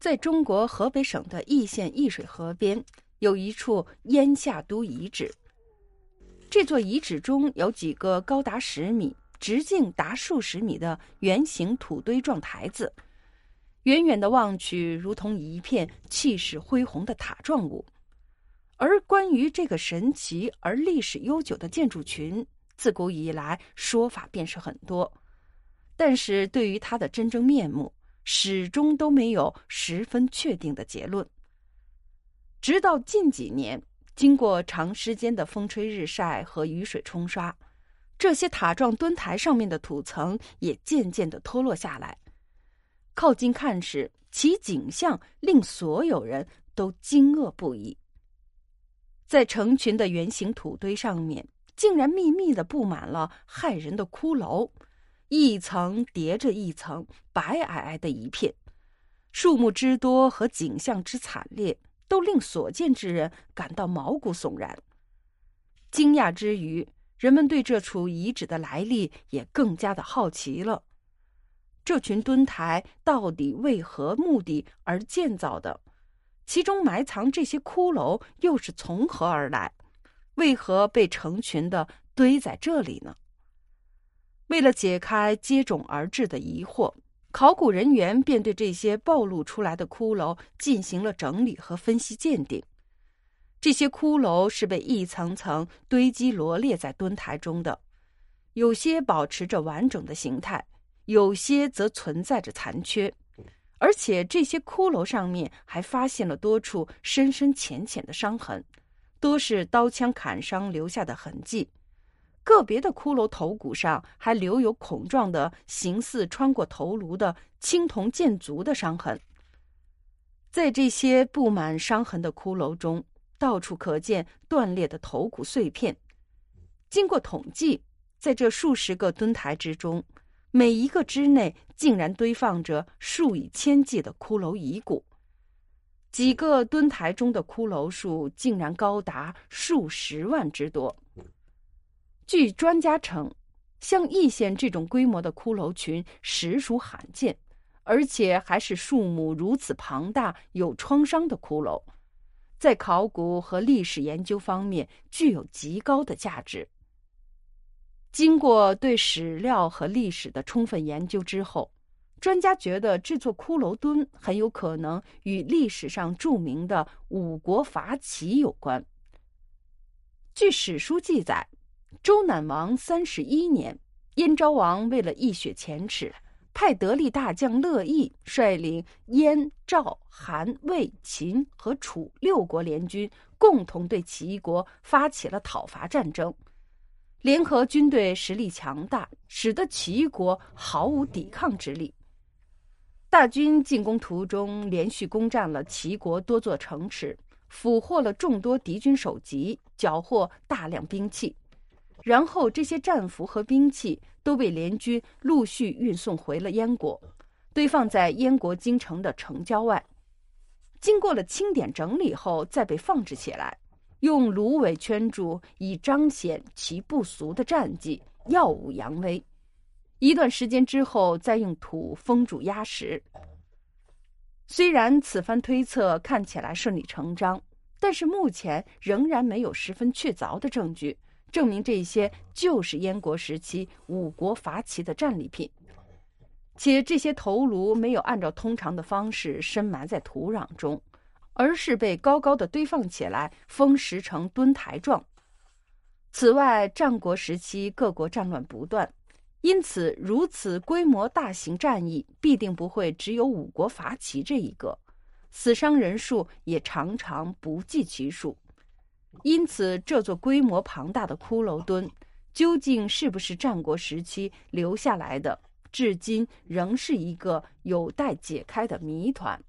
在中国河北省的易县易水河边，有一处燕下都遗址。这座遗址中有几个高达十米、直径达数十米的圆形土堆状台子，远远的望去，如同一片气势恢宏的塔状物。而关于这个神奇而历史悠久的建筑群，自古以来说法便是很多，但是对于它的真正面目，始终都没有十分确定的结论。直到近几年，经过长时间的风吹日晒和雨水冲刷，这些塔状墩台上面的土层也渐渐的脱落下来。靠近看时，其景象令所有人都惊愕不已。在成群的圆形土堆上面，竟然密密的布满了骇人的骷髅，一层叠着一层，白皑皑的一片，树木之多和景象之惨烈，都令所见之人感到毛骨悚然。惊讶之余，人们对这处遗址的来历也更加的好奇了。这群墩台到底为何目的而建造的？其中埋藏这些骷髅又是从何而来？为何被成群的堆在这里呢？为了解开接踵而至的疑惑，考古人员便对这些暴露出来的骷髅进行了整理和分析鉴定。这些骷髅是被一层层堆积罗列在墩台中的，有些保持着完整的形态，有些则存在着残缺。而且这些骷髅上面还发现了多处深深浅浅的伤痕，多是刀枪砍伤留下的痕迹。个别的骷髅头骨上还留有孔状的、形似穿过头颅的青铜剑足的伤痕。在这些布满伤痕的骷髅中，到处可见断裂的头骨碎片。经过统计，在这数十个墩台之中。每一个之内竟然堆放着数以千计的骷髅遗骨，几个墩台中的骷髅数竟然高达数十万之多。据专家称，像易县这种规模的骷髅群实属罕见，而且还是数目如此庞大、有创伤的骷髅，在考古和历史研究方面具有极高的价值。经过对史料和历史的充分研究之后，专家觉得这座骷髅墩很有可能与历史上著名的五国伐齐有关。据史书记载，周赧王三十一年，燕昭王为了一雪前耻，派得力大将乐毅率领燕、赵、韩、魏、秦和楚六国联军，共同对齐国发起了讨伐战争。联合军队实力强大，使得齐国毫无抵抗之力。大军进攻途中，连续攻占了齐国多座城池，俘获了众多敌军首级，缴获大量兵器。然后，这些战俘和兵器都被联军陆续运送回了燕国，堆放在燕国京城的城郊外。经过了清点整理后，再被放置起来。用芦苇圈住，以彰显其不俗的战绩，耀武扬威。一段时间之后，再用土封住压实。虽然此番推测看起来顺理成章，但是目前仍然没有十分确凿的证据证明这些就是燕国时期五国伐齐的战利品，且这些头颅没有按照通常的方式深埋在土壤中。而是被高高的堆放起来，封石成墩台状。此外，战国时期各国战乱不断，因此如此规模大型战役必定不会只有五国伐齐这一个，死伤人数也常常不计其数。因此，这座规模庞大的骷髅墩究竟是不是战国时期留下来的，至今仍是一个有待解开的谜团。